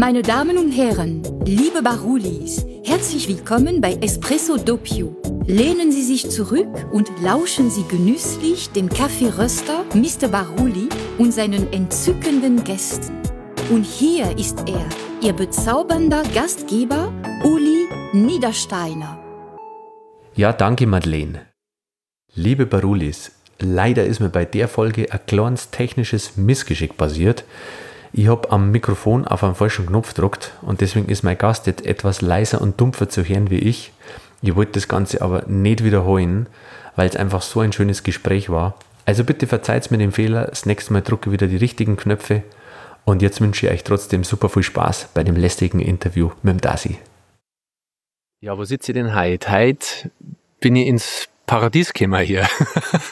Meine Damen und Herren, liebe Barulis, herzlich willkommen bei Espresso Doppio. Lehnen Sie sich zurück und lauschen Sie genüsslich dem Kaffeeröster Mr. Baruli und seinen entzückenden Gästen. Und hier ist er, Ihr bezaubernder Gastgeber Uli Niedersteiner. Ja, danke Madeleine. Liebe Barulis, leider ist mir bei der Folge ein kleines technisches Missgeschick passiert. Ich habe am Mikrofon auf einen falschen Knopf gedruckt und deswegen ist mein Gast jetzt etwas leiser und dumpfer zu hören wie ich. Ich wollte das Ganze aber nicht wiederholen, weil es einfach so ein schönes Gespräch war. Also bitte verzeiht mir den Fehler, das nächste Mal drucke ich wieder die richtigen Knöpfe und jetzt wünsche ich euch trotzdem super viel Spaß bei dem lästigen Interview mit dem Dasi. Ja, wo sitze ich denn heute? Heute bin ich ins Paradies gekommen hier.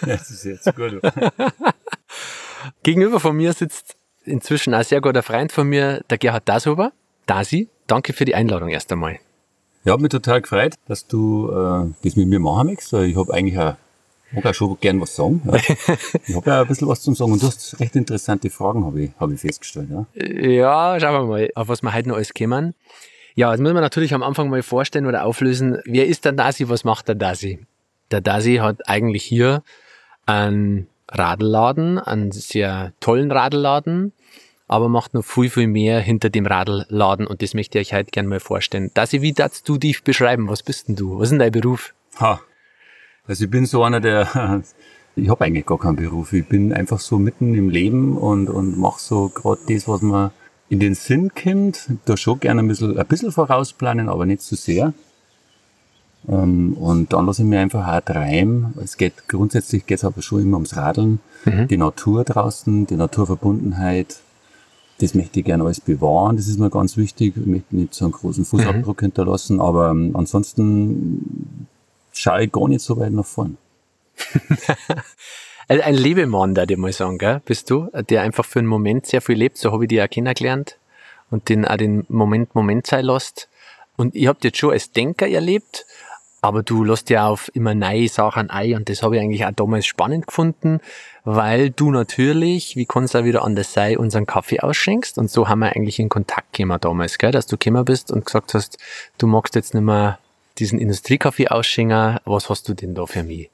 Das ist jetzt gut. Gegenüber von mir sitzt inzwischen ein sehr guter Freund von mir, der Gerhard Dashuber. Dasi, danke für die Einladung erst einmal. Ja, mich total gefreut, dass du äh, das mit mir machen möchtest. Ich habe eigentlich auch, mag auch schon gern was sagen. Ja. Ich habe ja ein bisschen was zum Sagen und du hast recht interessante Fragen, habe ich, hab ich festgestellt. Ja. ja, schauen wir mal, auf was wir heute noch alles kommen. Ja, das müssen wir natürlich am Anfang mal vorstellen oder auflösen. Wer ist der Dasi? Was macht der Dasi? Der Dasi hat eigentlich hier einen Radelladen, einen sehr tollen Radelladen, aber macht noch viel, viel mehr hinter dem Radelladen und das möchte ich euch heute gerne mal vorstellen. Dasi, wie darfst du dich beschreiben? Was bist denn du? Was ist denn dein Beruf? Ha. Also ich bin so einer, der, ich habe eigentlich gar keinen Beruf. Ich bin einfach so mitten im Leben und, und mache so gerade das, was mir in den Sinn kommt. Da schon gerne ein bisschen, ein bisschen vorausplanen, aber nicht zu so sehr. Ähm, und dann lasse ich mir einfach auch treiben. Es geht, grundsätzlich geht es aber schon immer ums Radeln. Mhm. Die Natur draußen, die Naturverbundenheit, das möchte ich gerne alles bewahren, das ist mir ganz wichtig. Ich möchte nicht so einen großen Fußabdruck mhm. hinterlassen, aber ähm, ansonsten schaue ich gar nicht so weit nach vorn. ein Lebemann, da ich mal sagen, gell? bist du, der einfach für einen Moment sehr viel lebt, so habe ich dich auch kennengelernt und den auch den Moment Moment sein lässt. Und ich habe jetzt schon als Denker erlebt, aber du lässt ja auf immer neue Sachen ein und das habe ich eigentlich auch damals spannend gefunden, weil du natürlich, wie kann es auch wieder anders sein, unseren Kaffee ausschenkst und so haben wir eigentlich in Kontakt gekommen damals, gell, dass du gekommen bist und gesagt hast, du magst jetzt nicht mehr diesen Industriekaffee ausschenken, was hast du denn da für mich?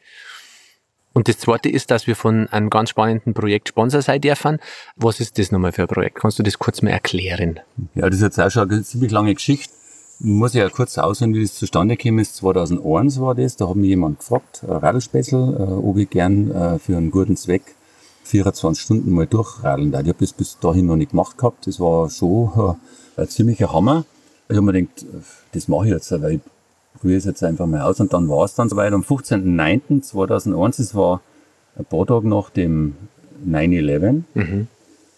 Und das zweite ist, dass wir von einem ganz spannenden Projekt Sponsor sein dürfen. Was ist das nochmal für ein Projekt? Kannst du das kurz mal erklären? Ja, das ist jetzt auch schon eine ziemlich lange Geschichte muss ich ja kurz ausholen, wie das zustande gekommen ist. 2001 war das, da hat mich jemand gefragt, ein Radlspessel, äh, ob ich gern äh, für einen guten Zweck 24 Stunden mal durchradeln darf. Ich habe das bis dahin noch nicht gemacht gehabt. Das war schon äh, ein ziemlicher Hammer. Ich habe mir gedacht, äh, das mache ich jetzt, weil ich probiere es jetzt einfach mal aus. Und dann war es dann soweit am 15.09.2001, das war ein paar Tage nach dem 9-11. Mhm.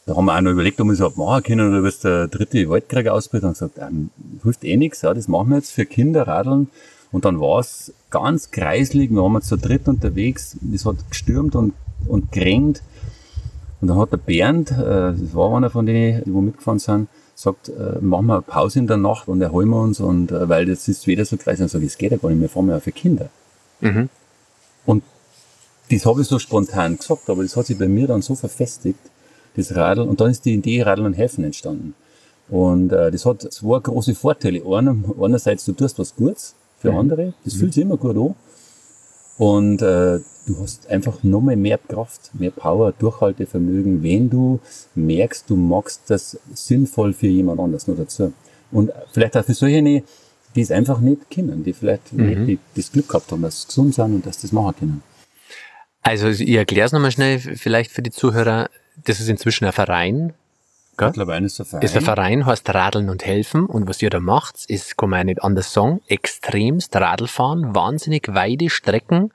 Da haben wir auch noch überlegt, ob wir es überhaupt machen können oder was der dritte Waldkrieg ausbricht und gesagt, ähm, hilft eh nichts, ja, das machen wir jetzt für Kinder, Radeln. Und dann war es ganz kreislig, wir waren zu dritt unterwegs, es hat gestürmt und, und geregnet. Und dann hat der Bernd, äh, das war einer von denen, die wo mitgefahren sind, sagt, äh, machen wir eine Pause in der Nacht und erholen wir uns und äh, weil das ist wieder so kreislig. Und ich sage, das geht ja gar nicht, wir fahren ja für Kinder. Mhm. Und das habe ich so spontan gesagt, aber das hat sich bei mir dann so verfestigt, das Radl. Und dann ist die Idee Radl und Helfen entstanden. Und äh, das hat zwei große Vorteile. Einer, einerseits, du tust was Gutes für mhm. andere, das fühlt sich immer gut an. Und äh, du hast einfach noch mehr, Kraft, mehr Power, Durchhaltevermögen, wenn du merkst, du magst das sinnvoll für jemand anders noch dazu. Und vielleicht auch für solche, die es einfach nicht kennen, die vielleicht mhm. nicht das Glück gehabt haben, dass sie gesund sind und dass sie das machen können. Also ich erkläre es nochmal schnell, vielleicht für die Zuhörer das ist inzwischen ein Verein. Gell? Mittlerweile ist ein Verein. Ist ein Verein, heißt Radeln und Helfen. Und was ihr da macht, ist, kann man nicht anders sagen, extremst Radlfahren, wahnsinnig weite Strecken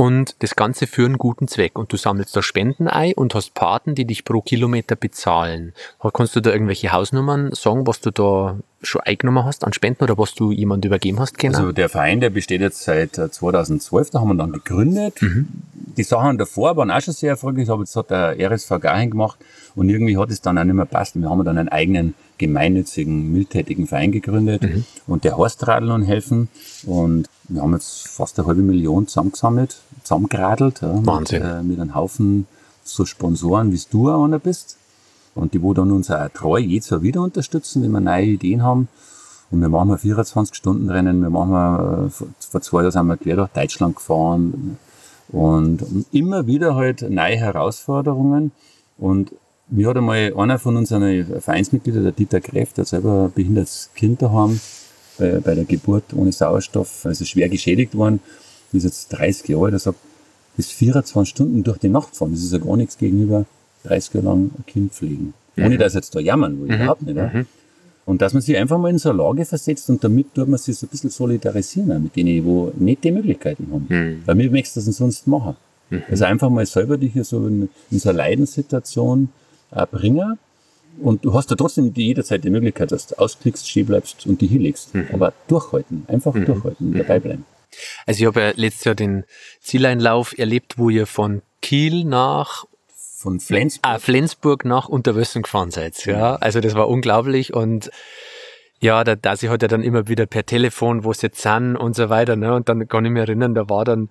und das Ganze für einen guten Zweck. Und du sammelst da Spenden ein und hast Paten, die dich pro Kilometer bezahlen. Kannst du da irgendwelche Hausnummern sagen, was du da schon eingenommen hast an Spenden oder was du jemand übergeben hast? Genau? Also der Verein, der besteht jetzt seit 2012, äh, da haben wir dann gegründet. Mhm. Die Sachen davor waren auch schon sehr erfolgreich, aber jetzt hat der RSV Gahin gemacht und irgendwie hat es dann auch nicht mehr passt. Wir haben dann einen eigenen gemeinnützigen, mildtätigen Verein gegründet mhm. und der heißt Radeln und Helfen und wir haben jetzt fast eine halbe Million zusammengesammelt, zusammengeradelt. Ja, Wahnsinn. Mit, äh, mit einem Haufen so Sponsoren, wie du auch einer bist. Und die, wo dann uns auch treu jedes Jahr wieder unterstützen, wenn wir neue Ideen haben. Und wir machen 24-Stunden-Rennen. Wir machen, äh, vor zwei Jahren sind wir quer durch Deutschland gefahren. Und immer wieder halt neue Herausforderungen. Und mir hat einmal einer von unseren Vereinsmitgliedern, der Dieter Gräf, der selber ein behindertes Kind daheim, bei, bei der Geburt ohne Sauerstoff, also schwer geschädigt worden, ist jetzt 30 Jahre alt, er sagt, bis 24 Stunden durch die Nacht fahren, das ist ja gar nichts gegenüber 30 Jahre lang ein Kind pflegen. Mhm. Ohne dass jetzt da jammern will, mhm. überhaupt nicht. Mhm. Und dass man sich einfach mal in so eine Lage versetzt und damit tut man sich so ein bisschen solidarisieren mit denen, die nicht die Möglichkeiten haben. Mhm. Weil mir möchtest das sonst machen. Mhm. Also einfach mal selber dich hier so in, in so eine Leidenssituation bringen. Und du hast ja trotzdem jederzeit die Möglichkeit, dass du ausklickst, stehen bleibst und die hinlegst. Mhm. Aber durchhalten, einfach mhm. durchhalten und dabei bleiben. Also ich habe ja letztes Jahr den Zieleinlauf erlebt, wo ihr von Kiel nach von Flensburg. Ah, Flensburg nach Unterwössen gefahren seid. Ja, also das war unglaublich und ja, der Dasi hat ja dann immer wieder per Telefon, wo sie jetzt sind und so weiter, ne? Und dann kann ich mich erinnern, da war dann,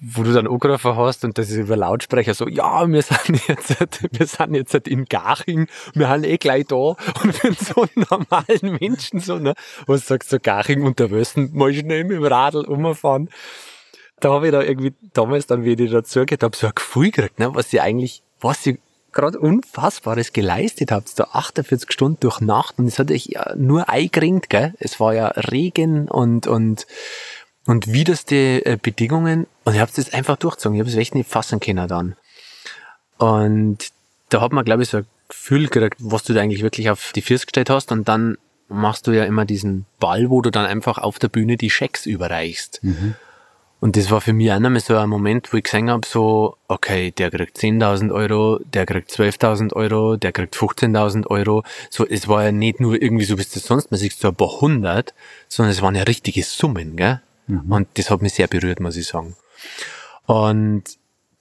wo du dann angerufen hast und das ist über Lautsprecher so, ja, wir sind jetzt, wir sind jetzt in Garching, wir sind eh gleich da und für so normalen Menschen so, ne? Was sagst du, Garching Unterwössen, mal schnell mit dem Radl umfahren. Da habe ich da irgendwie damals dann, wie ich dazu gehört habe, so ein Gefühl gekriegt, ne? Was sie eigentlich was ihr gerade Unfassbares geleistet habt, da 48 Stunden durch Nacht und es hat euch ja nur eingeringt, gell? Es war ja Regen und, und, und widerste äh, Bedingungen und ihr habt es einfach durchgezogen. Ich habe es echt nicht fassen können dann. Und da hat man, glaube ich, so ein Gefühl gekriegt, was du da eigentlich wirklich auf die Füße gestellt hast und dann machst du ja immer diesen Ball, wo du dann einfach auf der Bühne die Schecks überreichst. Mhm. Und das war für mich auch nochmal so ein Moment, wo ich gesehen habe, so, okay, der kriegt 10.000 Euro, der kriegt 12.000 Euro, der kriegt 15.000 Euro. So, es war ja nicht nur irgendwie so, wie es sonst man sieht, so ein paar hundert, sondern es waren ja richtige Summen, gell? Mhm. Und das hat mich sehr berührt, muss ich sagen. Und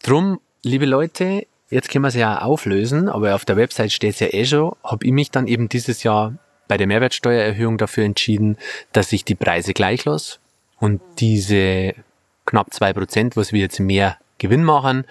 drum, liebe Leute, jetzt können wir es ja auflösen, aber auf der Website steht es ja eh schon, habe ich mich dann eben dieses Jahr bei der Mehrwertsteuererhöhung dafür entschieden, dass ich die Preise gleich lasse und diese knapp zwei Prozent, was wir jetzt mehr Gewinn machen.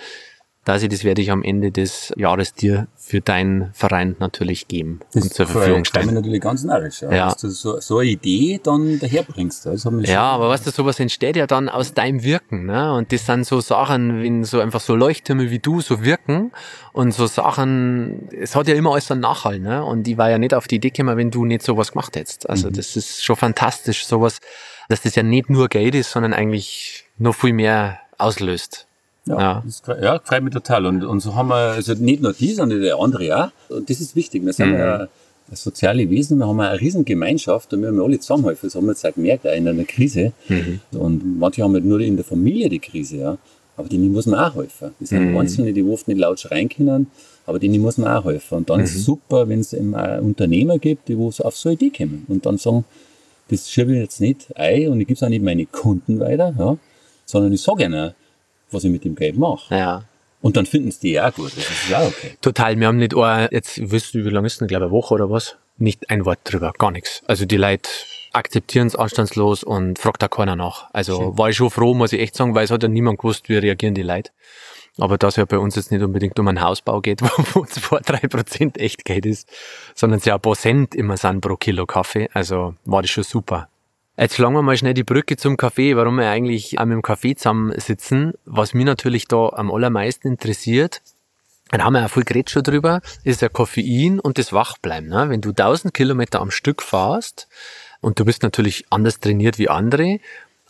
Das, das werde ich am Ende des Jahres dir für deinen Verein natürlich geben das und zur Verfügung stellen. Das natürlich ganz narrisch, ja. ja. dass du so, so eine Idee dann daherbringst. Das ja, aber weißt du, sowas entsteht ja dann aus deinem Wirken. Ne? Und das sind so Sachen, wenn so einfach so Leuchttürme wie du so wirken und so Sachen, es hat ja immer alles einen Nachhall. Ne? Und ich war ja nicht auf die Idee gekommen, wenn du nicht sowas gemacht hättest. Also mhm. das ist schon fantastisch, sowas, dass das ja nicht nur Geld ist, sondern eigentlich noch viel mehr auslöst. Ja, ja. Das, ja freut mich total. Und, und so haben wir, also nicht nur die, sondern der andere auch. Und das ist wichtig. Wir sind mhm. ja soziale Wesen, wir haben eine riesen Gemeinschaft und wir haben alle zusammenhelfen. Das haben wir jetzt auch gemerkt, auch in einer Krise. Mhm. Und manche haben halt nur in der Familie die Krise, ja. Aber denen muss man auch helfen. Das sind mhm. Einzelne, die oft nicht laut schreien können, aber denen muss man auch helfen. Und dann ist es mhm. super, wenn es eben auch Unternehmer gibt, die wo auf so eine Idee kommen und dann sagen, das schiebe ich jetzt nicht ein und ich gebe es auch nicht meine Kunden weiter, ja sondern ich sage ihnen, was ich mit dem Geld mache. Ja. Und dann finden sie die auch gut. Das ist ja okay. Total. Wir haben nicht, ein, jetzt wisst du, wie lange ist denn, glaube ich, eine Woche oder was? Nicht ein Wort drüber, gar nichts. Also die Leute akzeptieren es anstandslos und fragt da keiner nach. Also Schön. war ich schon froh, muss ich echt sagen, weil es hat ja niemand gewusst, wie reagieren die Leute. Aber dass ja bei uns jetzt nicht unbedingt um einen Hausbau geht, wo zwei, drei Prozent echt Geld ist, sondern es ja ein paar Cent immer sind pro Kilo Kaffee. Also war das schon super. Jetzt schlagen wir mal schnell die Brücke zum Kaffee, warum wir eigentlich auch mit dem Kaffee zusammensitzen. Was mich natürlich da am allermeisten interessiert, dann haben wir ja viel geredet schon drüber, ist der Koffein und das Wachbleiben. Ne? Wenn du 1000 Kilometer am Stück fährst und du bist natürlich anders trainiert wie andere,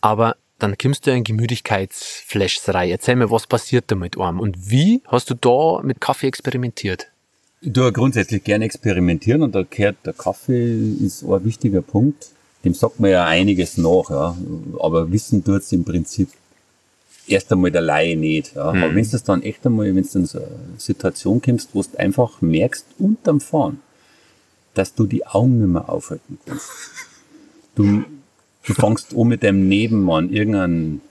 aber dann kommst du in Gemüdigkeitsflashs rein. Erzähl mir, was passiert da mit einem und wie hast du da mit Kaffee experimentiert? Ich tue grundsätzlich gerne experimentieren und da gehört der Kaffee ist ein wichtiger Punkt dem sagt man ja einiges nach, ja. Aber wissen tut's im Prinzip erst einmal der Laie nicht. Ja. Mhm. Aber wenn du dann echt einmal, wenn du in so eine Situation kommst, wo du einfach merkst, unterm Fahren, dass du die Augen nicht mehr aufhalten kannst. Du, du fängst an mit deinem Nebenmann irgendeinen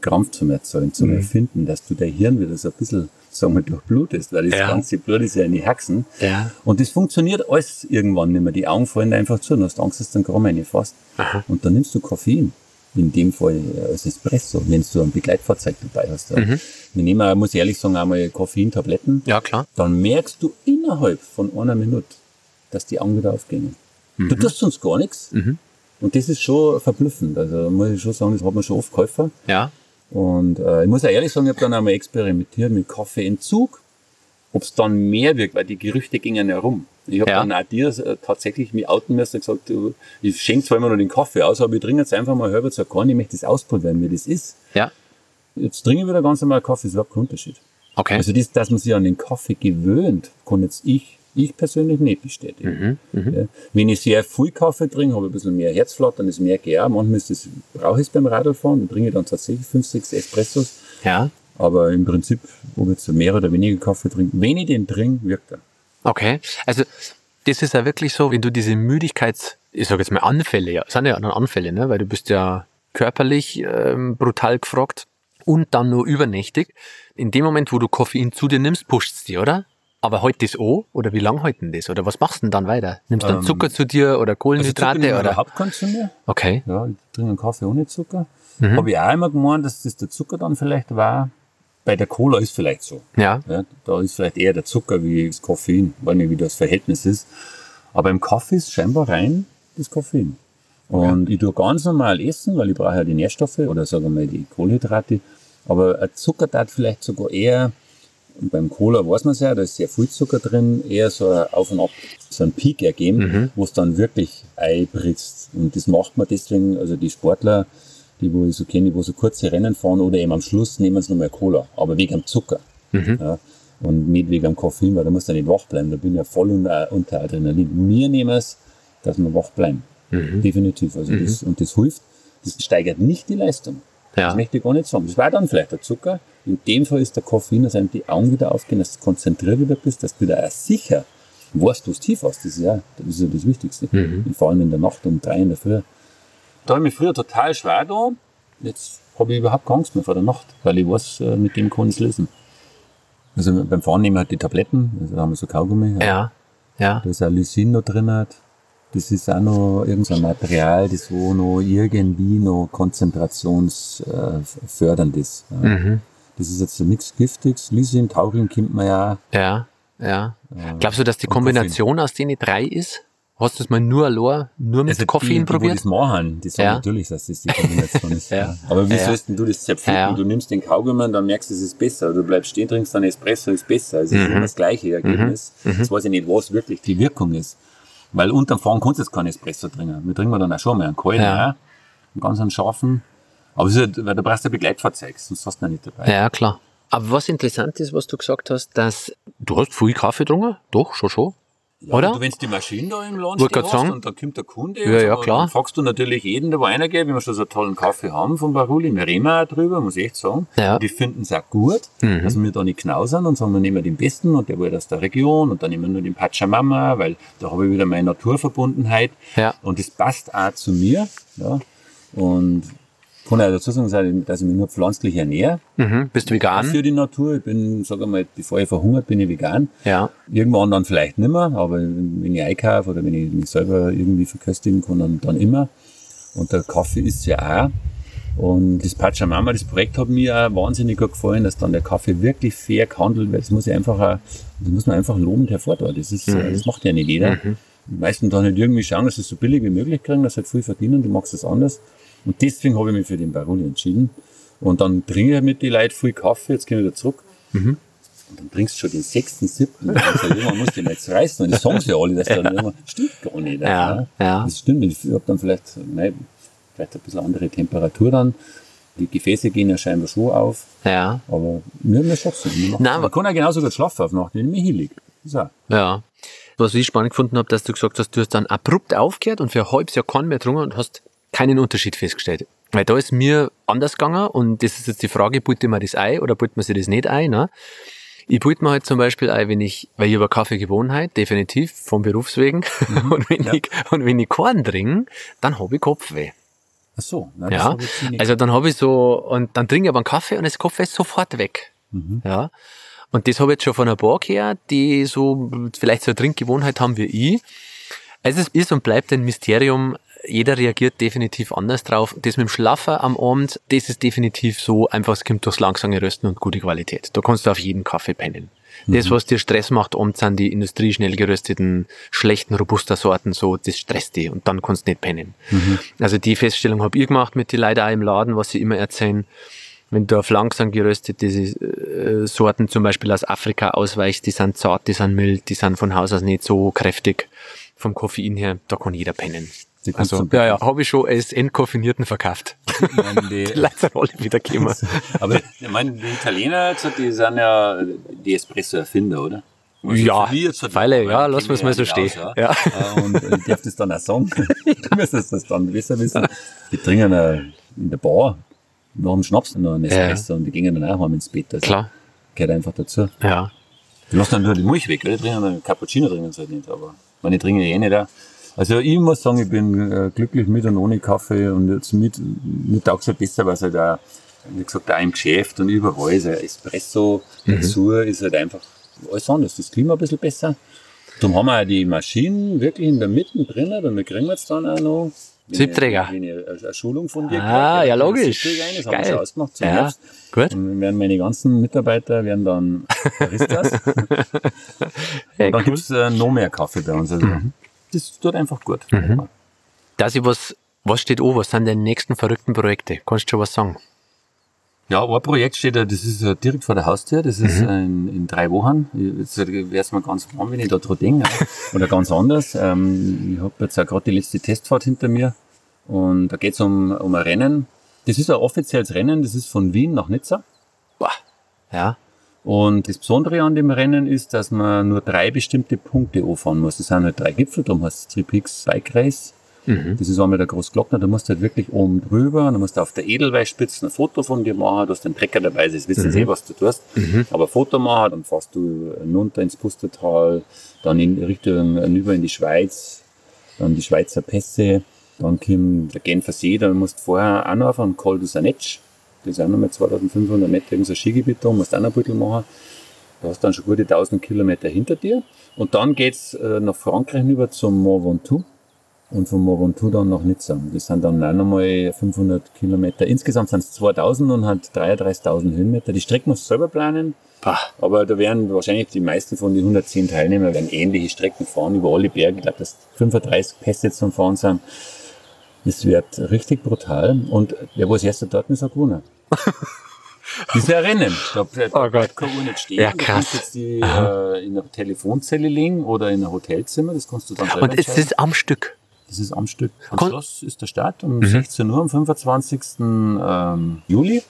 Krampf zu erzeugen, zu mhm. erfinden, dass du dein Hirn wieder so ein bisschen sagen wir, durchblutest, weil das ja. ganze Blut ist ja in die Haxen. Ja. Und das funktioniert alles irgendwann nicht mehr. Die Augen fallen einfach zu und hast Angst, dass du dann Gramm reinfasst. Und dann nimmst du Koffein. In dem Fall als Espresso, wenn du ein Begleitfahrzeug dabei hast. Mhm. Wir nehmen, muss ich ehrlich sagen, einmal Koffeintabletten. Ja, klar. Dann merkst du innerhalb von einer Minute, dass die Augen wieder aufgehen. Du tust sonst gar nichts. Und das ist schon verblüffend. Also muss ich schon sagen, das hat man schon oft geholfen. Ja. Und äh, ich muss ja ehrlich sagen, ich habe dann einmal experimentiert mit Kaffeeentzug, ob es dann mehr wirkt, weil die Gerüchte gingen ja rum. Ich habe Ja. dann auch dir äh, tatsächlich mich outen müssen und gesagt, du, ich schenke zwar immer noch den Kaffee aus, aber ich trinke jetzt einfach mal halber zur Korn, ich möchte das ausprobieren, wie das ist. Ja. Jetzt trinke ich wieder ganz normal Kaffee, ist überhaupt kein Unterschied. Okay. Also das, dass man sich an den Kaffee gewöhnt, kann jetzt ich, ich persönlich nicht bestätigen. Ja. Wenn ich sehr viel Kaffee trinke, habe ich ein bisschen mehr Herzflattern, ist mehr GA. Manchmal ist das, brauche ich es beim Radlfahren, dann trinke ich dann tatsächlich fünf, sechs Espressos. ja. Aber im Prinzip, ob ich jetzt mehr oder weniger Kaffee trinke, wenn ich den trinke, wirkt er. Okay. Also, das ist ja wirklich so, wenn du diese Müdigkeits, ich sage jetzt mal Anfälle, ja, sind ja dann Anfälle, ne? weil du bist ja körperlich ähm, brutal gefragt und dann nur übernächtig. In dem Moment, wo du Koffein zu dir nimmst, pusht es dir, oder? Aber heute das auch? Oder wie lang heute denn das? Oder was machst du denn dann weiter? Nimmst du dann Ähm, Zucker zu dir oder Also Zucker Kohlenhydrate? nehme ich oder? überhaupt keinen zu mir. Okay. Ja, ich trinke einen Kaffee ohne Zucker. Mhm. Habe ich auch immer gemeint, dass das der Zucker dann vielleicht war. Bei der Cola ist vielleicht so. Ja. Ja, da ist vielleicht eher der Zucker wie das Koffein, weil nicht wie das Verhältnis ist. Aber im Kaffee ist scheinbar rein das Koffein. Und ich tue ganz normal essen, weil ich brauche ja die Nährstoffe oder sagen wir mal die Kohlenhydrate. Aber ein Zucker darf vielleicht sogar eher, und beim Cola weiß man es ja, da ist sehr viel Zucker drin, eher so ein Auf und Ab, so ein Peak ergeben, wo es dann wirklich einbritzt. Und das macht man deswegen, also die Sportler, die wo ich so kenne, die wo so kurze Rennen fahren oder eben am Schluss nehmen sie nochmal Cola, aber wegen dem Zucker. Ja, und nicht wegen dem Koffein, weil da muss ja nicht wach bleiben, da bin ich ja voll unter, unter Adrenalin. Wir nehmen es, dass wir wach bleiben. Definitiv. Also das, und das hilft, das steigert nicht die Leistung. Ja. Das möchte ich gar nicht sagen. Das war dann vielleicht der Zucker. In dem Fall ist der Koffein, dass einem die Augen wieder aufgehen, dass du konzentriert wieder bist, dass du wieder auch sicher weißt, wo du tief hast. Das ist ja das, ist ja das Wichtigste. Und vor allem in der Nacht um drei in der Früh. Da habe ich mich früher total schwer da. Jetzt habe ich überhaupt keine Angst mehr vor der Nacht, weil ich weiß, äh, mit dem kann ich es lösen. Also beim Fahren nehmen wir halt die Tabletten, also da haben wir so Kaugummi. Ja. Ja. Da ist auch Lysin noch drin. Hat. Das ist auch noch irgendein Material, das wo noch irgendwie noch konzentrationsfördernd ist. Mhm. Das ist jetzt so nichts Giftiges. Lysin, Taurin kommt man ja. Ja. Ja. Glaubst du, dass die Kombination aus den drei ist? Hast du es mal nur allein, nur mit Also Koffein die, die, probiert? das machen, die sagen Ja. natürlich, dass das die Kombination ist. Ja. Aber wie Ja. sollst denn du das zerpflücken? Du nimmst den Kaugummi und dann merkst du, es ist besser. Du bleibst stehen, trinkst dann Espresso, ist besser. Es ist Mhm. immer das gleiche Ergebnis. Jetzt weiß ich nicht, was wirklich die Wirkung ist. Weil unterm Fahren kannst du jetzt keinen Espresso trinken. Wir trinken dann auch schon mal einen kalten, Ja. ja. einen ganz einen scharfen. Aber halt, weil du brauchst ein Begleitfahrzeug, sonst hast du ihn nicht dabei. Ja, klar. Aber was interessant ist, was du gesagt hast, dass du hast viel Kaffee getrunken? Doch, schon, schon. Oder? Du, wenn die Maschine da im Laden grad hast sagen. und dann kommt der Kunde, Ja, ja, klar. dann fragst du natürlich jeden, der wo einer geht, wenn wir schon so einen tollen Kaffee haben von Baruli, wir reden auch drüber, muss ich echt sagen. Ja. Mhm. Die finden es auch gut, dass wir da nicht knausern und sagen, wir nehmen den besten und der wird aus der Region und dann nehmen wir nur den Pachamama, weil da habe ich wieder meine Naturverbundenheit Ja. und das passt auch zu mir. Ja. Und kann auch dazu sagen, dass ich mich nur pflanzlich ernähre Mhm. Bist du vegan? für die Natur. Ich bin, sag mal, bevor ich verhungert bin, ich vegan. Ja. Irgendwann dann vielleicht nimmer, aber wenn ich einkaufe oder wenn ich mich selber irgendwie verköstigen kann, dann, dann immer. Und der Kaffee ist ja auch. Und das Pachamama, das Projekt hat mir auch wahnsinnig gut gefallen, dass dann der Kaffee wirklich fair gehandelt wird. Das muss ich einfach, auch, das muss man einfach lobend hervortun. Das ist, äh, das macht ja nicht jeder. Die meisten dann halt irgendwie schauen, dass sie es so billig wie möglich kriegen, dass sie halt viel verdienen. Du magst das anders. Und deswegen habe ich mich für den Baroli entschieden. Und dann trinke ich mit den Leuten viel Kaffee. Jetzt komme ich wieder zurück. Und dann trinkst du schon den sechsten, siebten. Musst du den jetzt reißen. Und das sagen sie ja alle, dass dann irgendwann, stimmt gar nicht. Ja, ja. Das stimmt. Ich habe dann vielleicht, nein, vielleicht ein bisschen andere Temperatur dann. Die Gefäße gehen ja scheinbar schon auf. Ja. Aber mir schafft es nicht. Nein, aber- Man kann ja genauso gut schlafen auf Nacht, wenn ich ist auch. Ja. Was ich spannend gefunden habe, dass du gesagt hast, du hast dann abrupt aufgehört und für ein halbes Jahr keinen mehr getrunken und hast keinen Unterschied festgestellt. Weil da ist mir anders gegangen und das ist jetzt die Frage, bullt man das ein oder bullt man sich das nicht ein? Ne? Ich bullt mir halt zum Beispiel ein, wenn ich, weil ich habe eine Kaffeegewohnheit, definitiv, vom Berufswegen. und, wenn ja. ich, und wenn ich keinen trinke, dann habe ich Kopfweh. Ach so. Das Ja, also dann habe ich so, und dann trinke ich aber einen Kaffee und das Kopfweh ist sofort weg. Mhm. Ja. Und das habe ich jetzt schon von ein paar gehört, die so vielleicht so eine Trinkgewohnheit haben wie ich. Also es ist und bleibt ein Mysterium, jeder reagiert definitiv anders drauf. Das mit dem Schlaffer am Abend, das ist definitiv so, einfach es kommt durchs langsame Rösten und gute Qualität. Da kannst du auf jeden Kaffee pennen. Das, Mhm. was dir Stress macht, abends sind die Industrie schnell gerösteten, schlechten Robusta-Sorten, so, das stresst die und dann kannst du nicht pennen. Mhm. Also die Feststellung habe ich gemacht mit den Leuten auch im Laden, was sie immer erzählen. Wenn du auf langsam geröstete äh, Sorten zum Beispiel aus Afrika ausweichst, die sind zart, die sind mild, die sind von Haus aus nicht so kräftig vom Koffein her, da kann jeder pennen. Die kannst Also, du- ja, ja, habe ich schon als entkoffinierten verkauft. Ich meine, die, Die Leute sind alle wieder gekommen. aber ich meine, die Italiener, jetzt, die sind ja die Espresso-Erfinder, oder? Also Ja, Pfeile, ja, wir's wir mal so stehen. aus, Ja. Und ich darf das dann auch sagen. Du müsstest das dann besser wissen. Die trinken äh, in der Bar nach dem Schnaps noch einen Espresso und die gehen dann auch heim ins Bett. Also Klar, Gehört einfach dazu. ja. Die lassen dann nur die Milch weg, oder? Die trinken dann Cappuccino trinken sie halt nicht, aber meine ich trinke eh nicht auch. Also ich muss sagen, ich bin äh, glücklich mit und ohne Kaffee und jetzt mit, mir taugt halt besser, weil es halt auch, wie gesagt, auch im Geschäft und überall ist ein Espresso dazu, ist halt einfach alles anders. Das Klima ein bisschen besser. Darum haben wir auch die Maschinen wirklich in der Mitte drinnen und kriegen wir jetzt dann auch noch wenn Siebträger. ich- wenn ich eine Schulung von dir Ah, ja, logisch. Rein, Das haben wir Geil. schon ausgemacht zum Ja, Herbst. gut. Und dann werden meine ganzen Mitarbeiter werden dann Baristas. Hey, dann cool. gibt's äh, noch mehr Kaffee bei uns. Also, Das tut einfach gut. Dass ich was, was steht an, was sind deine nächsten verrückten Projekte? Kannst du schon was sagen? Ja, ein Projekt steht da, das ist äh, direkt vor der Haustür, das ist äh, in, in drei Wochen. Jetzt wäre es mal ganz warm, wenn ich da dran denke. Oder ganz anders. Ähm, ich habe jetzt auch gerade die letzte Testfahrt hinter mir und da geht's um, um ein Rennen. Das ist ein offizielles Rennen, das ist von Wien nach Nizza. Boah. Ja. Und das Besondere an dem Rennen ist, dass man nur drei bestimmte Punkte anfahren muss. Das sind halt drei Gipfel, darum heißt es Tripix Bike Race. Das ist einmal der Großglockner, da musst du halt wirklich oben drüber, da musst du auf der Edelweißspitze ein Foto von dir machen, du hast den Trecker dabei, das wissen sie, was du tust. Aber ein Foto machen, dann fährst du runter ins Pustertal, dann in Richtung, rüber in die Schweiz, dann die Schweizer Pässe, dann kommt der Genfer See, dann musst du vorher auch noch auf einen Col du Sanetsch, das auch nochmal 2500 Meter, irgendein Skigebiet da, musst auch noch ein bisschen machen. Du hast dann schon gute 1000 Kilometer hinter dir. Und dann geht's äh, nach Frankreich rüber zum Mont Ventoux und von Mont Ventoux dann nach Nizza. Das sind dann auch nochmal 500 Kilometer. Insgesamt sind es 2000 und hat 33.000 Höhenmeter. Die Strecke musst du selber planen. Bah. Aber da werden wahrscheinlich die meisten von den 110 Teilnehmern werden ähnliche Strecken fahren über alle Berge. Ich glaube, dass 35 Pässe zum Fahren sind. Es wird richtig brutal. Und wer wo das erste dort ist, hat gewonnen. Ist ein Rennen. Da bleibt Oh Gott. keine Uhr nicht stehen. Ja, Du krass. kannst jetzt die äh, in einer Telefonzelle liegen oder in einem Hotelzimmer. Das kannst du dann selber Und es ist am Stück. Das ist am Stück. Am Schloss ist der Start um 16 Uhr am 25. Ähm, Juli.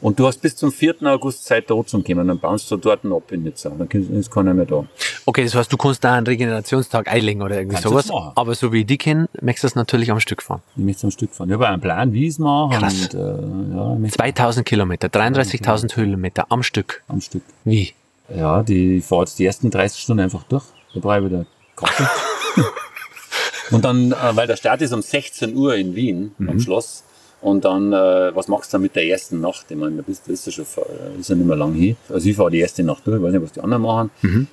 Und du hast bis zum 4. August Zeit, da zum kommen. Dann baust du dort ab in Nizza. Dann ist keiner mehr da. Okay, das heißt, du kannst da einen Regenerationstag einlegen oder irgendwie Kannst sowas. machen. Aber so wie ich die kenne, möchtest du das natürlich am Stück fahren. Ich möchte am Stück fahren. Ich habe auch einen Plan, wie ich es mache. Krass. Und, äh, ja, ich möchte 2000 Kilometer, 33.000 Höhenmeter am Stück. am Stück. Wie? Ja, die ich fahre jetzt die ersten 30 Stunden einfach durch. Da brauche ich wieder Kaffee. und dann, äh, weil der Start ist um 16 Uhr in Wien, am Schloss. Und dann, äh, was machst du dann mit der ersten Nacht? Ich meine, da bist du ist ja schon, ist ja nicht mehr lang hin. Also ich fahre die erste Nacht durch, ich weiß nicht, was die anderen machen.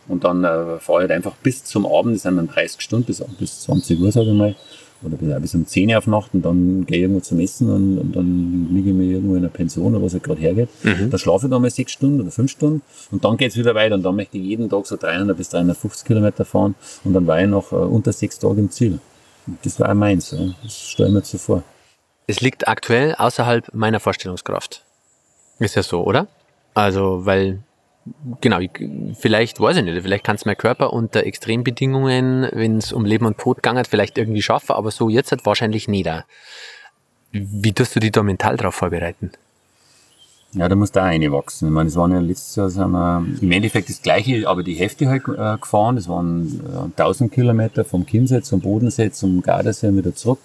Und dann äh, fahre ich halt einfach bis zum Abend, das sind dann 30 Stunden, bis, bis 20 Uhr, sage ich mal. Oder bis, bis um 10 Uhr auf Nacht und dann gehe ich irgendwo zum Essen und, und dann liege ich mir irgendwo in einer Pension oder was halt gerade hergeht. Dann schlafe ich da mal sechs Stunden oder fünf Stunden und dann geht's wieder weiter und dann möchte ich jeden Tag so 300 bis 350 Kilometer fahren und dann war ich noch äh, unter sechs Tage im Ziel. Und das war auch meins, ja. das stelle ich mir jetzt so vor. Es liegt aktuell außerhalb meiner Vorstellungskraft. Ist ja so, oder? Also, weil, genau, ich, vielleicht, weiß ich nicht, vielleicht kann es mein Körper unter Extrembedingungen, wenn es um Leben und Tod gegangen hat, vielleicht irgendwie schaffen, aber so jetzt halt wahrscheinlich nicht. Wie tust du dich da mental drauf vorbereiten? Ja, da muss da eine wachsen. Ich meine, das waren ja letztes Jahr sind wir im Endeffekt das gleiche, aber die Hälfte halt äh, gefahren. Das waren äh, 1000 Kilometer vom Chiemsee zum Bodensee zum Gardasee und wieder zurück.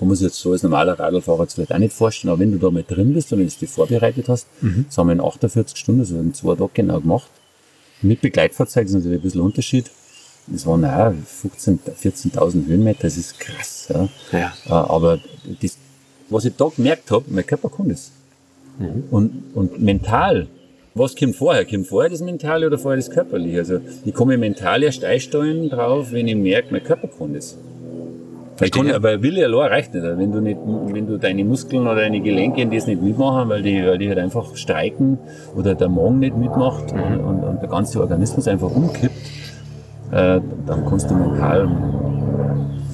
Kann man sich jetzt so als normaler Radlfahrer jetzt vielleicht auch nicht vorstellen, aber wenn du da mal drin bist und wenn du dich vorbereitet hast, das haben wir in 48 Stunden, also in zwei Tagen genau gemacht. Mit Begleitfahrzeug ist natürlich ein bisschen Unterschied. Das waren auch 15.000, 14.000 Höhenmeter, das ist krass. Ja. Ja. Äh, Aber das, was ich da gemerkt habe, mein Körper kann das. Und, und mental, was kommt vorher? Kommt vorher das Mentale oder vorher das Körperliche? Also ich komme mental erst einstellen drauf, wenn ich merke, mein Körper kann das. Weil, kann, weil Wille allein reicht nicht. Wenn du nicht, wenn du deine Muskeln oder deine Gelenke das nicht mitmachen, weil die, weil die halt einfach streiken oder der Magen nicht mitmacht mhm. und, und, und, der ganze Organismus einfach umkippt, äh, dann kannst du mental,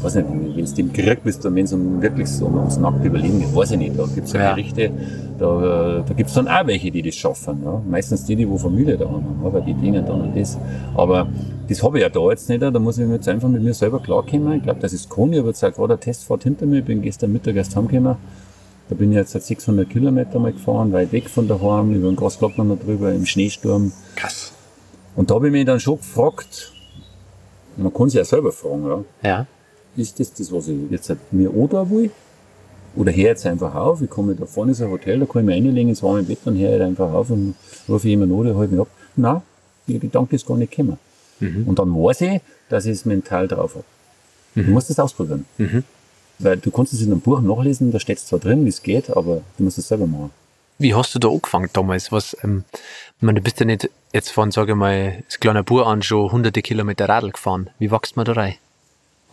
weiß nicht, wenn du im Krieg bist und wenn es um wirklich so ums nackte Überleben geht, weiß ich nicht. Da gibt es ja Gerichte, da, da gibt es dann auch welche, die das schaffen. Ja. Meistens die, die wo Familie da haben, aber die dienen dann und das. Aber das habe ich ja da jetzt nicht, da muss ich mir jetzt einfach mit mir selber klarkommen. Ich glaube, das ist. Ich habe jetzt auch gerade eine Testfahrt hinter mir, ich bin gestern Mittag erst heimgekommen. Da bin ich jetzt seit 600 Kilometer mal gefahren, weit weg von daheim, über den Gasglockner drüber, im Schneesturm. Krass. Und da habe ich mich dann schon gefragt, man kann sich ja selber fragen, ja. Ja. Ist das das, was ich jetzt mir oder will? Oder hör jetzt einfach auf, ich komme da vorne ist ein Hotel, da kann ich mich reinlegen ins warme Bett und höre einfach auf und rufe jemanden an, der hält mich ab. Nein, der Gedanke ist gar nicht gekommen. Mhm. Und dann weiß ich, dass ich es mental drauf habe. Mhm. Du musst das ausprobieren. Mhm. Weil du kannst es in einem Buch nachlesen, da steht es zwar drin, wie es geht, aber du musst es selber machen. Wie hast du da angefangen damals? Was, ähm, ich meine, du bist ja nicht jetzt von, sage ich mal, das kleine Bur an schon hunderte Kilometer Radl gefahren. Wie wächst man da rein?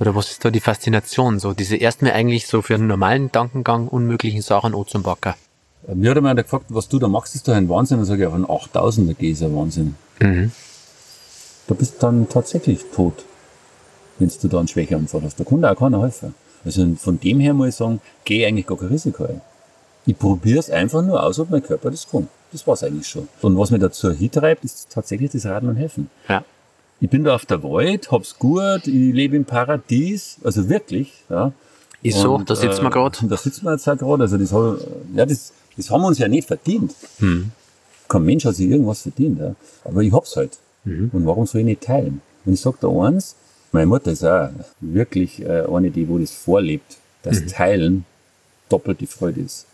Oder was ist da die Faszination? So diese erstmal eigentlich so für einen normalen Gedankengang unmöglichen Sachen auch zum Backer. Äh, mir hat einmal gefragt, was du da machst, ist doch ein Wahnsinn. Dann sage ich, einen 8000er gehe ist ein Wahnsinn. Mhm. Da bist du dann tatsächlich tot, wenn du da einen Schwächeanfall hast. Da kann dir auch keiner helfen. Also von dem her muss ich sagen, gehe eigentlich gar kein Risiko ein. Ich probiere es einfach nur aus, ob mein Körper das kann. Das war's eigentlich schon. Und was mir dazu hitreibt, ist tatsächlich das Radeln und Helfen. Ja ich bin da auf der Wald, hab's gut, ich lebe im Paradies, also wirklich, ja. Ist so, da sitzen wir gerade. Da sitzen wir jetzt auch gerade, also das, hab, ja, das, das haben wir uns ja nicht verdient. Hm. Kein Mensch hat sich irgendwas verdient, ja. aber ich hab's halt. Mhm. Und warum soll ich nicht teilen? Und ich sag da eins, meine Mutter ist auch wirklich äh, eine, die wo das vorlebt, dass mhm. Teilen doppelt die Freude ist.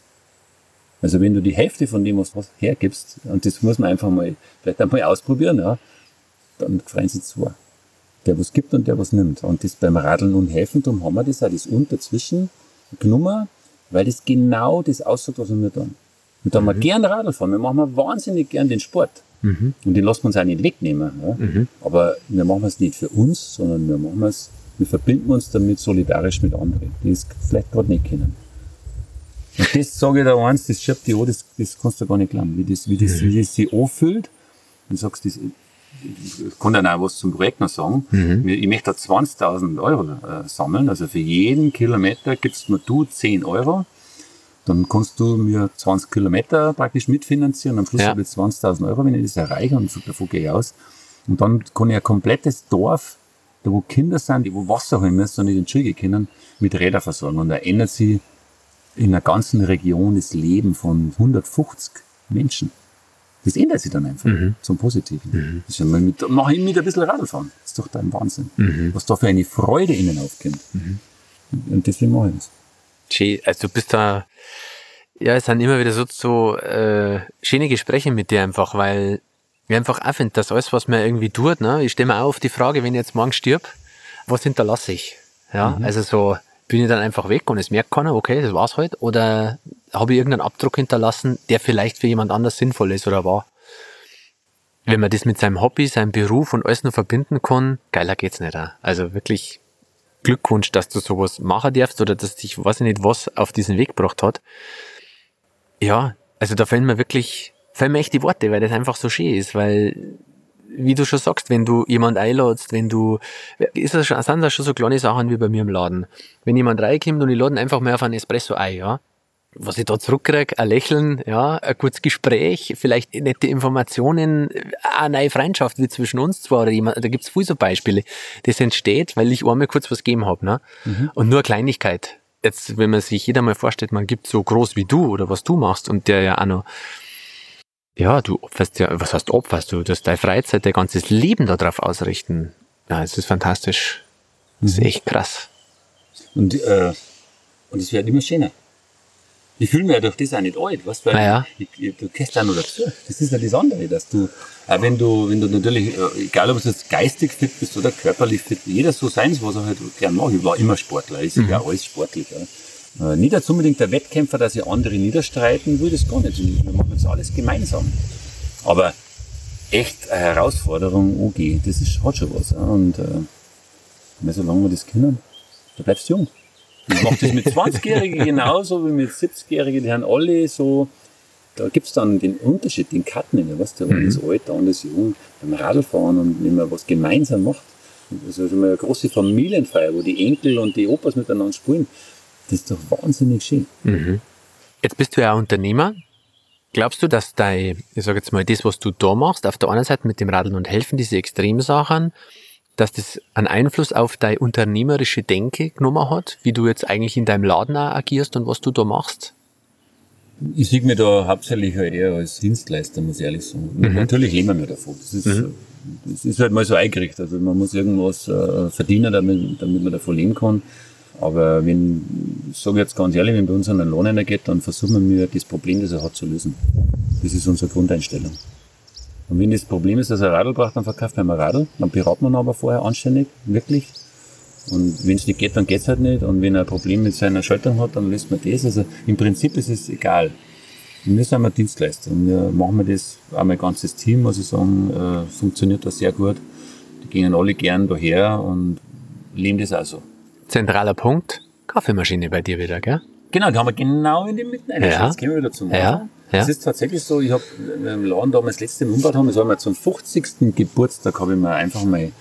Also wenn du die Hälfte von dem, was du hergibst, und das muss man einfach mal, vielleicht einmal ausprobieren, ja, dann freuen sie zwei. Der was gibt und der was nimmt. Und das beim Radeln und Helfen, darum haben wir das auch, das Unterzwischen genommen, weil das genau das aussagt, was wir tun. Und da wir mhm. gern Radl fahren. Wir machen wahnsinnig gern den Sport. Mhm. Und den lassen wir uns auch nicht wegnehmen. Ja? Mhm. Aber wir machen es nicht für uns, sondern wir machen es, wir verbinden uns damit solidarisch mit anderen, die es vielleicht gerade nicht kennen. Und das sage ich da eins, das schiebt die an, das, das kannst du gar nicht glauben, wie das, wie das, mhm. wie das sich anfühlt. Du sagst, das, kann dann auch was zum Projekt noch sagen. Mhm. Ich möchte da 20.000 Euro äh, sammeln. Also für jeden Kilometer gibst mir du 10 Euro. Dann kannst du mir 20 Kilometer praktisch mitfinanzieren. Am Schluss ja. habe ich 20.000 Euro, wenn ich das erreiche. Und davon gehe ich aus. Und dann kann ich ein komplettes Dorf, da wo Kinder sind, die wo Wasser holen müssen und nicht in die Schule können, mit Rädern versorgen. Und da ändert sich in der ganzen Region das Leben von 150 Menschen. Das ändert sich dann einfach mhm. zum Positiven. Mhm. Das ist ja mal mit, mach ich mit ein bisschen Radfahren. Das ist doch dein Wahnsinn. Mhm. Was da für eine Freude innen aufkommt. Mhm. Und deswegen mache ich das. Schön. Also du bist da, ja, es sind immer wieder so, so äh, schöne Gespräche mit dir einfach, weil ich einfach auch finde, dass alles, was man irgendwie tut, ne, ich stelle mir auch auf die Frage, wenn ich jetzt morgen stirb, was hinterlasse ich? Ja, mhm. also so, bin ich dann einfach weg und es merkt keiner, okay, das war's halt, oder habe ich irgendeinen Abdruck hinterlassen, der vielleicht für jemand anders sinnvoll ist oder war. Wenn man das mit seinem Hobby, seinem Beruf und alles noch verbinden kann, geiler geht's nicht. Auch. Also wirklich Glückwunsch, dass du sowas machen darfst oder dass dich, weiß ich nicht, was auf diesen Weg gebracht hat. Ja, also da fällen mir wirklich, fällen mir echt die Worte, weil das einfach so schön ist, weil wie du schon sagst, wenn du jemand einladest, wenn du, ist das schon, sind das schon so kleine Sachen wie bei mir im Laden. Wenn jemand reinkommt und ich lade einfach mal auf ein Espresso ein, ja, was ich da zurückkriege, ein Lächeln, ja, ein kurzes Gespräch, vielleicht nette Informationen, eine neue Freundschaft wie zwischen uns zwar oder jemand, da gibt's viele so Beispiele. Das entsteht, weil ich einmal kurz was gegeben habe, ne? Mhm. Und nur eine Kleinigkeit. Jetzt, wenn man sich jeder mal vorstellt, man gibt so groß wie du oder was du machst und der ja auch noch, ja, du opferst ja, was heißt opferst du? Das deine Freizeit, dein ganzes Leben darauf ausrichten. Ja, es ist fantastisch. Das ist mhm. echt krass. Und, äh, und es wird immer schöner. Ich fühle mich ja durch das auch nicht alt, weißt du? Ja. Ich, ich, du gehst auch noch dazu. Das ist ja das andere, dass du, auch wenn du, wenn du natürlich, äh, egal ob du jetzt geistig fit bist oder körperlich fit, jeder so sein, was er halt gern macht. Ich war immer Sportler, ist mhm. ja alles sportlich. Ja. Äh, nicht jetzt unbedingt der Wettkämpfer, dass ich andere niederstreiten will, das gar nicht. Wir machen das alles gemeinsam. Aber echt eine Herausforderung, OG, das ist, hat schon was. Ja. Und äh, solange wir das können, da bleibst du jung. Ich mache das mit 20-Jährigen genauso wie mit 70-Jährigen, die haben alle so, da gibt's dann den Unterschied, den Cut nicht, weißt du, mhm. das Alter und das Jung beim Radlfahren und wenn man was gemeinsam macht. Also schon mal eine große Familienfeier, wo die Enkel und die Opas miteinander spielen. Das ist doch wahnsinnig schön. Mhm. Jetzt bist du ja Unternehmer. Glaubst du, dass dein, ich sage jetzt mal, das, was du da machst, auf der einen Seite mit dem Radeln und Helfen, diese Extremsachen, dass das einen Einfluss auf deine unternehmerische Denke genommen hat, wie du jetzt eigentlich in deinem Laden agierst und was du da machst? Ich sehe mich da hauptsächlich eher als Dienstleister, muss ich ehrlich sagen. Mhm. Natürlich leben wir davon. Das ist, mhm. das ist halt mal so eingerichtet. Also man muss irgendwas äh, verdienen, damit, damit man davon leben kann. Aber wenn, ich sage jetzt ganz ehrlich, wenn bei uns den Lohn geht, dann versuchen wir das Problem, das er hat, zu lösen. Das ist unsere Grundeinstellung. Und wenn das Problem ist, dass er Radl braucht, dann verkauft man ein Radl. Dann beraten wir ihn aber vorher anständig, wirklich. Und wenn es nicht geht, dann geht's halt nicht. Und wenn er ein Problem mit seiner Schaltung hat, dann löst man das. Also im Prinzip ist es egal. Wir sind wir Dienstleister und wir machen das auch mein ganzes Team, muss ich sagen, äh, funktioniert das sehr gut. Die gehen alle gern daher und leben das auch so. Zentraler Punkt, Kaffeemaschine bei dir wieder, gell? Genau, die haben wir genau in dem Mitten. Ja. Jetzt gehen wir wieder zum Wasser. Ja. Es ist tatsächlich so, ich habe im Laden damals das letzte Mal umgebaut haben, das war mal zum 50. Geburtstag, habe ich mir einfach mal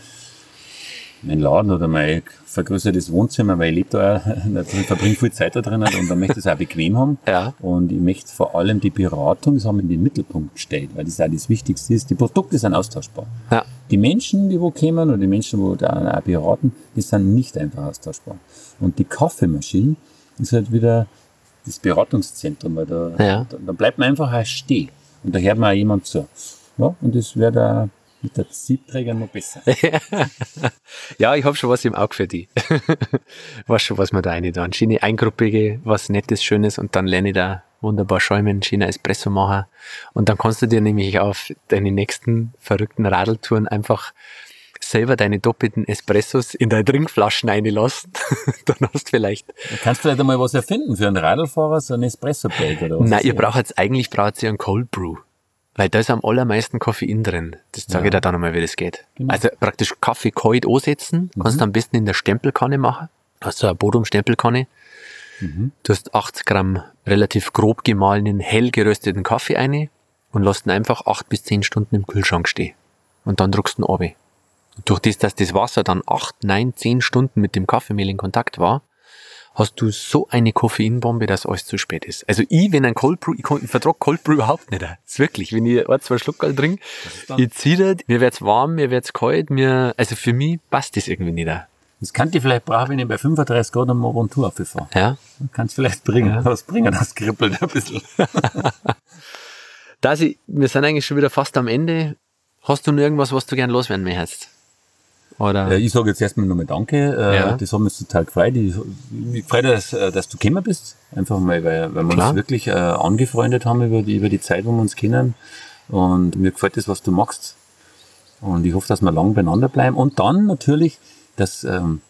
mein Laden oder mein vergrößertes Wohnzimmer, weil ich lebe da, ich verbringe viel Zeit da drin und dann möchte ich es auch bequem haben. Ja. Und ich möchte vor allem die Beratung, das haben wir in den Mittelpunkt gestellt, weil das auch das Wichtigste ist. Die Produkte sind austauschbar. Ja. Die Menschen, die wo kommen oder die Menschen, die da auch beraten, die sind nicht einfach austauschbar. Und die Kaffeemaschine ist halt wieder das Beratungszentrum, weil da, Ja. da, da bleibt man einfach auch stehen. Und da hört man auch jemand zu. Ja, und das wäre da mit der Siebträger noch besser. Ja, ich habe schon was im Auge für die. weiß schon, was wir da rein tun. Schiene eingruppige, was Nettes, Schönes und dann lerne ich da wunderbar schäumen, Schiene Espresso machen. Und dann kannst du dir nämlich auf deine nächsten verrückten Radeltouren einfach selber deine doppelten Espressos in deine Trinkflaschen reinlassen. dann hast du vielleicht Du kannst vielleicht einmal was erfinden für einen Radlfahrer, so ein Espresso-Bag oder was. Nein, ihr braucht jetzt eigentlich braucht ihr einen Cold Brew. Weil da ist am allermeisten Koffein drin. Das zeige ich dir dann einmal, wie das geht. Genau. Also praktisch Kaffee kalt ansetzen. Kannst du am besten in der Stempelkanne machen. Hast du eine Bodum-Stempelkanne. Du hast 80 Gramm relativ grob gemahlenen, hell gerösteten Kaffee rein und lässt ihn einfach 8 bis 10 Stunden im Kühlschrank stehen. Und dann druckst du ihn runter. Und durch das, dass das Wasser dann 8, 9, 10 Stunden mit dem Kaffeemehl in Kontakt war, hast du so eine Koffeinbombe, dass alles zu spät ist. Also ich, wenn ein Cold Brew, ich, kann- ich vertrag Cold Brew überhaupt nicht. Das ist wirklich, wenn ich ein, zwei Schluckerl trinke, dann- ich ziehe das, mir wird's warm, mir wird's kalt, mir, also für mich passt das irgendwie nicht. Das kann die vielleicht brauchen, wenn ich bei 35 Grad am Morgen Tour aufhöre. Ja? Kannst vielleicht bringen. Was bringen, das kribbelt ein bisschen. Da sie, wir sind eigentlich schon wieder fast am Ende. Hast du noch irgendwas, was du gern loswerden möchtest? Oder? Äh, Ich sage jetzt erstmal nochmal Danke. Äh, Ja. Das haben wir uns total gefreut. Ich, ich freue mich, dass, äh, dass du gekommen bist. Einfach mal, weil, weil wir Klar. uns wirklich äh, angefreundet haben über die, über die Zeit, wo wir uns kennen. Und mir gefällt das, was du machst. Und ich hoffe, dass wir lang beieinander bleiben. Und dann natürlich, dass ähm,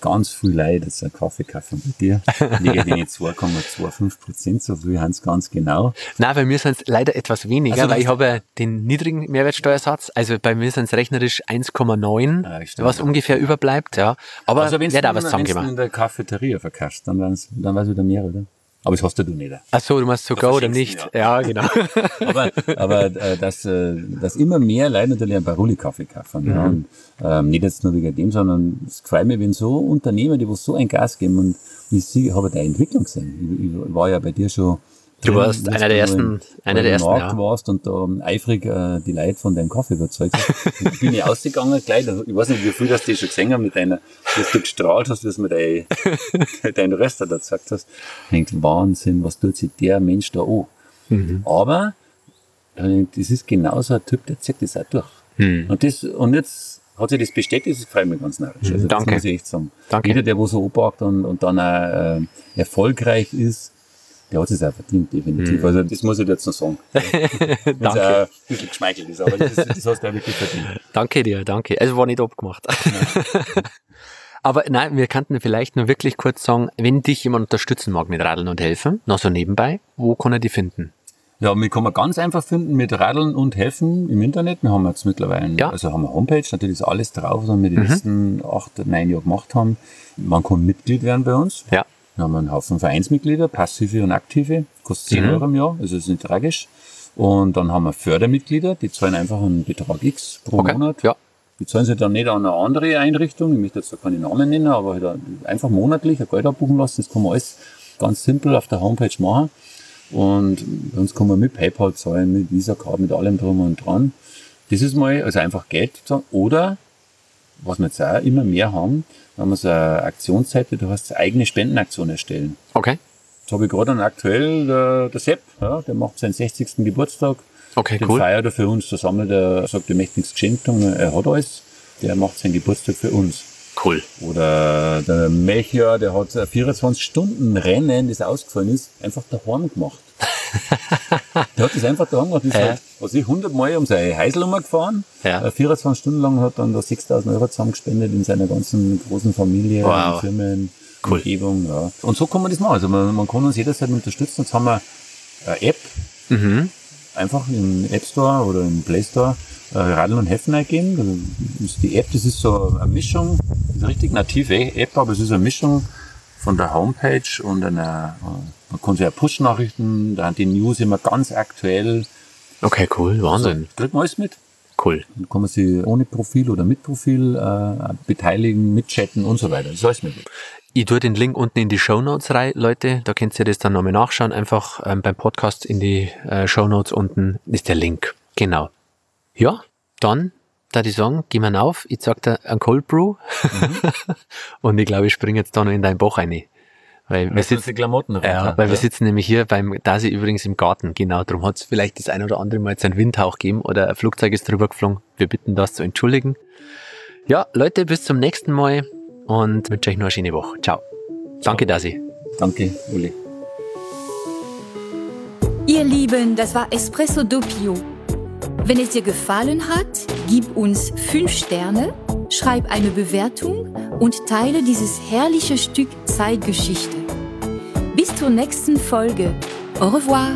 ganz viel Leute jetzt einen Kaffee kaufen bei dir. Wegen den 2,25 Prozent, so viel haben es ganz genau. Nein, bei mir sind es leider etwas weniger, Also weil ich habe den niedrigen Mehrwertsteuersatz. Also bei mir sind es rechnerisch 1,9, Ja, stimmt. was ungefähr überbleibt, ja. Aber Also wenn da du was zusammengemacht? in der Cafeteria verkaufst, dann weiß dann weiß wieder mehr, oder? Aber das hast du nicht. Ach so, du meinst sogar oder nicht? ihn, Ja, genau. aber, aber äh, dass, äh, dass immer mehr Leute natürlich einen Baruli-Kaffee kaufen. Ja. Und, ähm, nicht jetzt nur wegen dem, sondern es gefällt mir, wenn so Unternehmer, die wo so ein Gas geben und ich sehe, habe da Entwicklung gesehen. Ich, ich war ja bei dir schon. Du warst einer der ersten- einer der ersten, Markt ja. warst und da eifrig äh, die Leute von deinem Kaffee überzeugt hast. Ich bin ich ausgegangen gleich. Ich weiß nicht, wie viel das die schon gesehen haben mit deiner, dass du gestrahlt hast, wie du mir dein, dein Röster da gesagt hast. Ich denke, Wahnsinn, was tut sich der Mensch da an? Mhm. Aber das ist genauso ein Typ, der zieht das auch durch. Hm. Und, das, und jetzt hat sich das bestätigt, das freut mich ganz narrisch. Also Danke. Das muss ich echt sagen. Danke. Jeder, der wo so anpackt und, und dann auch äh, erfolgreich ist, der hat es auch verdient, definitiv. Also das muss ich dir jetzt noch sagen. Hm. Danke. auch ein bisschen geschmeichelt ist, aber das, das hast du auch wirklich verdient. Danke dir, danke. Also war nicht abgemacht. Aber nein, wir könnten vielleicht nur wirklich kurz sagen, wenn dich jemand unterstützen mag mit Radeln und Helfen, noch so nebenbei, wo kann er die finden? Ja, wir kann man ganz einfach finden mit Radeln und Helfen im Internet. Wir haben jetzt mittlerweile, Ja. also haben wir Homepage, natürlich ist alles drauf, was wir die letzten acht, neun Jahre gemacht haben. Man kann Mitglied werden bei uns. Ja. Wir haben einen Haufen Vereinsmitglieder, passive und aktive, kostet 10 Mhm. Euro im Jahr, also ist nicht tragisch. Und dann haben wir Fördermitglieder, die zahlen einfach einen Betrag X pro Okay. Monat. Ja. Die zahlen sich dann nicht an eine andere Einrichtung, ich möchte jetzt da keine Namen nennen, aber halt einfach monatlich ein Geld abbuchen lassen. Das kann man alles ganz simpel auf der Homepage machen. Und uns kann man mit PayPal zahlen, mit Visa Card, mit allem drum und dran. Das ist mal, also einfach Geld zahlen. Oder, was wir jetzt auch immer mehr haben, wir so eine Aktionsseite, du hast eigene Spendenaktion erstellen. Okay. Jetzt habe ich gerade einen aktuell, der, der Sepp, ja, der macht seinen 60. Geburtstag. Okay, Den cool. feiert er für uns. Da sammelt er, sagt, er möchte nichts geschenkt haben, er hat alles. Der macht seinen Geburtstag für uns. Cool. Oder der Melchior, der hat ein 24-Stunden-Rennen, das ausgefallen ist, einfach daheim gemacht. Der hat das einfach daheim gemacht. Das ist Ja. halt, was ich, 100 Mal um seine Heiselnummer gefahren. Ja. Äh, 24 Stunden lang hat dann da 6000 Euro zusammengespendet in seiner ganzen großen Familie, Wow. Firmen, Cool. Umgebung. Ja. Und so kann man das machen. Also man, man kann uns jederzeit unterstützen. Jetzt haben wir eine App, Mhm. einfach im App Store oder im Play Store äh, Radeln und Heffen eingeben. Also ist die App, das ist so eine Mischung, das ist eine richtig native App, aber es ist eine Mischung von der Homepage und einer, äh, man sich ja Push-Nachrichten, da sind die News immer ganz aktuell. Okay, cool. Wahnsinn. Kriegt man alles mit. Cool. Dann kann man sich ohne Profil oder mit Profil äh, beteiligen, mitchatten und so weiter. Das ist alles mit. Ich tue den Link unten in die Show Notes rein, Leute. Da könnt ihr das dann nochmal nachschauen. Einfach ähm, beim Podcast in die äh, Show Notes unten ist der Link. Genau. Ja, dann, da ich sagen, geh mal auf. Ich sag dir ein Cold Brew. Und ich glaube, ich springe jetzt da noch in deinen Bauch rein. Weil wir sitzen, die Klamotten ja, weil wir sitzen nämlich hier beim Dasi übrigens im Garten. Genau, darum hat es vielleicht das ein oder andere Mal jetzt einen Windhauch gegeben oder ein Flugzeug ist drüber geflogen. Wir bitten das zu entschuldigen. Ja, Leute, bis zum nächsten Mal und wünsche euch noch eine schöne Woche. Ciao. Danke, Dasi. Danke, Uli. Ihr Lieben, das war Espresso Doppio. Wenn es dir gefallen hat, gib uns 5 Sterne, schreib eine Bewertung und teile dieses herrliche Stück Zeitgeschichte. Bis zur nächsten Folge. Au revoir.